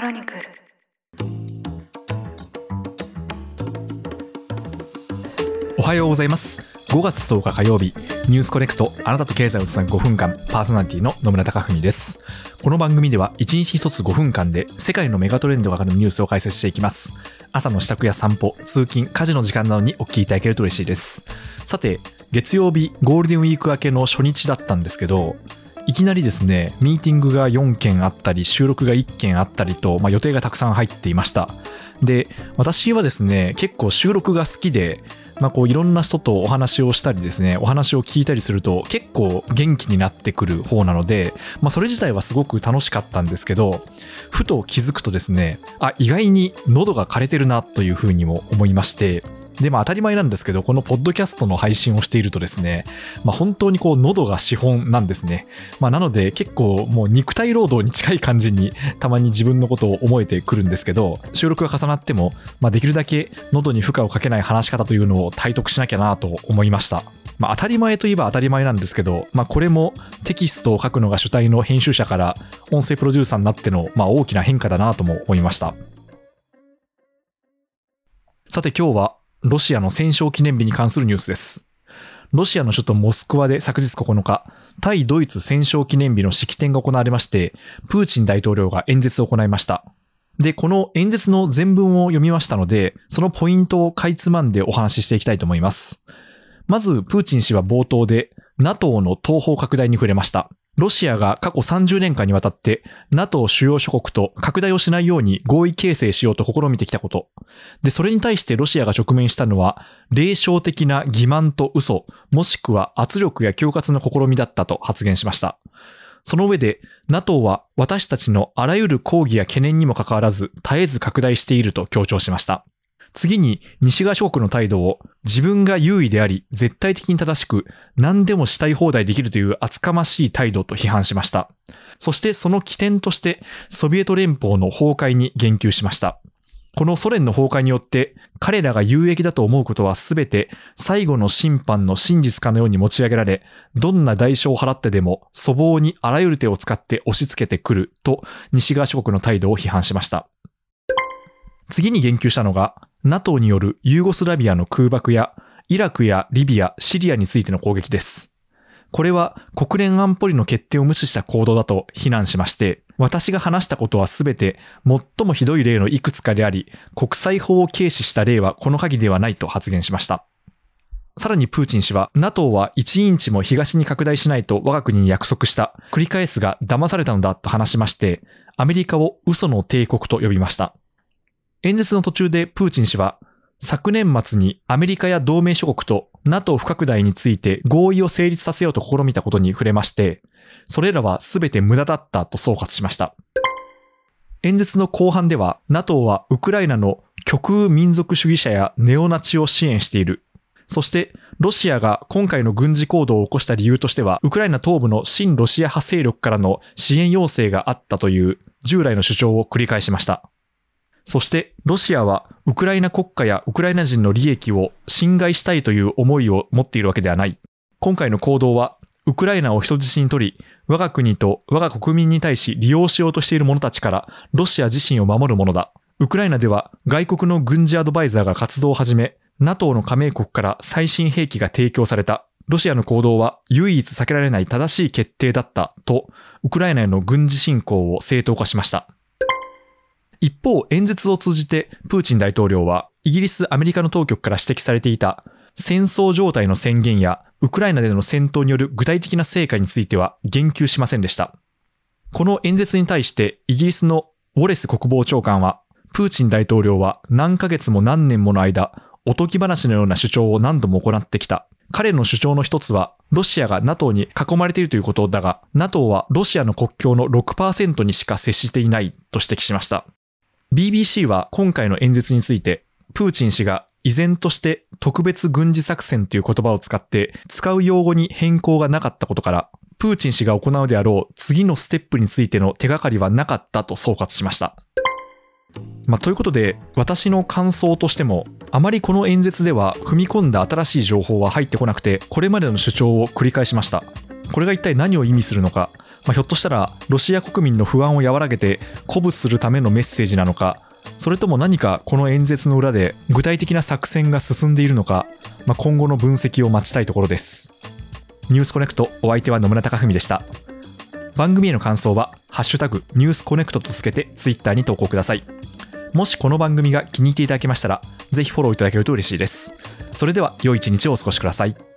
クロニクル。おはようございます。5月10日火曜日ニュースコネクトあなたと経済をつなぐ5分間パーソナリティの野村貴文です。この番組では1日1つ5分間で世界のメガトレンドがかかるニュースを解説していきます。朝の支度や散歩通勤家事の時間などにお聞きいただけると嬉しいです。さて月曜日ゴールデンウィーク明けの初日だったんですけどいきなりですねミーティングが4件あったり収録が1件あったりと、まあ、予定がたくさん入っていました。で私はですね結構収録が好きでまあ、こういろんな人とお話をしたりですねお話を聞いたりすると結構元気になってくる方なので、まあ、それ自体はすごく楽しかったんですけどふと気づくとですねあ意外に喉が枯れてるなというふうにも思いましてで、まあ当たり前なんですけど、このポッドキャストの配信をしているとですね、まあ本当にこう喉が資本なんですね。まあなので結構もう肉体労働に近い感じにたまに自分のことを思えてくるんですけど、収録が重なっても、まあできるだけ喉に負荷をかけない話し方というのを体得しなきゃなと思いました。まあ、当たり前といえば当たり前なんですけど、まあ、これもテキストを書くのが主体の編集者から音声プロデューサーになっての、まあ、大きな変化だなとも思いました。さて今日はロシアの戦勝記念日に関するニュースです。ロシアの首都モスクワで昨日9日、対ドイツ戦勝記念日の式典が行われまして、プーチン大統領が演説を行いました。で、この演説の全文を読みましたので、そのポイントをかいつまんでお話ししていきたいと思います。まず、プーチン氏は冒頭で、NATO の東方拡大に触れました。ロシアが過去30年間にわたって NATO 主要諸国と拡大をしないように合意形成しようと試みてきたこと。で、それに対してロシアが直面したのは、霊障的な欺瞞と嘘、もしくは圧力や恐喝の試みだったと発言しました。その上で、NATO は私たちのあらゆる抗議や懸念にもかかわらず絶えず拡大していると強調しました。次に西側諸国の態度を自分が優位であり絶対的に正しく何でもしたい放題できるという厚かましい態度と批判しました。そしてその起点としてソビエト連邦の崩壊に言及しました。このソ連の崩壊によって彼らが有益だと思うことは全て最後の審判の真実かのように持ち上げられ、どんな代償を払ってでも粗暴にあらゆる手を使って押し付けてくると西側諸国の態度を批判しました。次に言及したのが NATO によるユーゴスラビアの空爆やイラクやリビア、シリアについての攻撃です。これは国連安保理の決定を無視した行動だと非難しまして、私が話したことはすべて最もひどい例のいくつかであり、国際法を軽視した例はこの限りではないと発言しました。さらにプーチン氏は NATO は1インチも東に拡大しないと我が国に約束した。繰り返すが騙されたのだと話しまして、アメリカを嘘の帝国と呼びました。演説の途中でプーチン氏は、昨年末にアメリカや同盟諸国と NATO 不拡大について合意を成立させようと試みたことに触れまして、それらは全て無駄だったと総括しました。演説の後半では NATO はウクライナの極右民族主義者やネオナチを支援している。そしてロシアが今回の軍事行動を起こした理由としては、ウクライナ東部の親ロシア派勢力からの支援要請があったという従来の主張を繰り返しました。そしてロシアはウクライナ国家やウクライナ人の利益を侵害したいという思いを持っているわけではない。今回の行動はウクライナを人質に取り、我が国と我が国民に対し利用しようとしている者たちからロシア自身を守るものだ。ウクライナでは外国の軍事アドバイザーが活動を始め、NATO の加盟国から最新兵器が提供された。ロシアの行動は唯一避けられない正しい決定だったと、ウクライナへの軍事侵攻を正当化しました。一方、演説を通じてプーチン大統領はイギリス、アメリカの当局から指摘されていた戦争状態の宣言やウクライナでの戦闘による具体的な成果については言及しませんでした。この演説に対してイギリスのウォレス国防長官は、プーチン大統領は何ヶ月も何年もの間、おとぎ話のような主張を何度も行ってきた。彼の主張の一つは、ロシアが NATO に囲まれているということだが、NATO はロシアの国境の6%にしか接していないと指摘しました。BBC は今回の演説について、プーチン氏が依然として特別軍事作戦という言葉を使って使う用語に変更がなかったことから、プーチン氏が行うであろう次のステップについての手がかりはなかったと総括しました。まあ、ということで、私の感想としても、あまりこの演説では踏み込んだ新しい情報は入ってこなくて、これまでの主張を繰り返しました。これが一体何を意味するのか、まあ、ひょっとしたらロシア国民の不安を和らげて鼓舞するためのメッセージなのかそれとも何かこの演説の裏で具体的な作戦が進んでいるのか、まあ、今後の分析を待ちたいところです。ニュースコネクトお相手は野村貴文でした。番組への感想は「ハッシュタグニュースコネクト」とつけてツイッターに投稿ください。もしこの番組が気に入っていただけましたらぜひフォローいただけると嬉しいです。それでは良い一日をお過ごしください。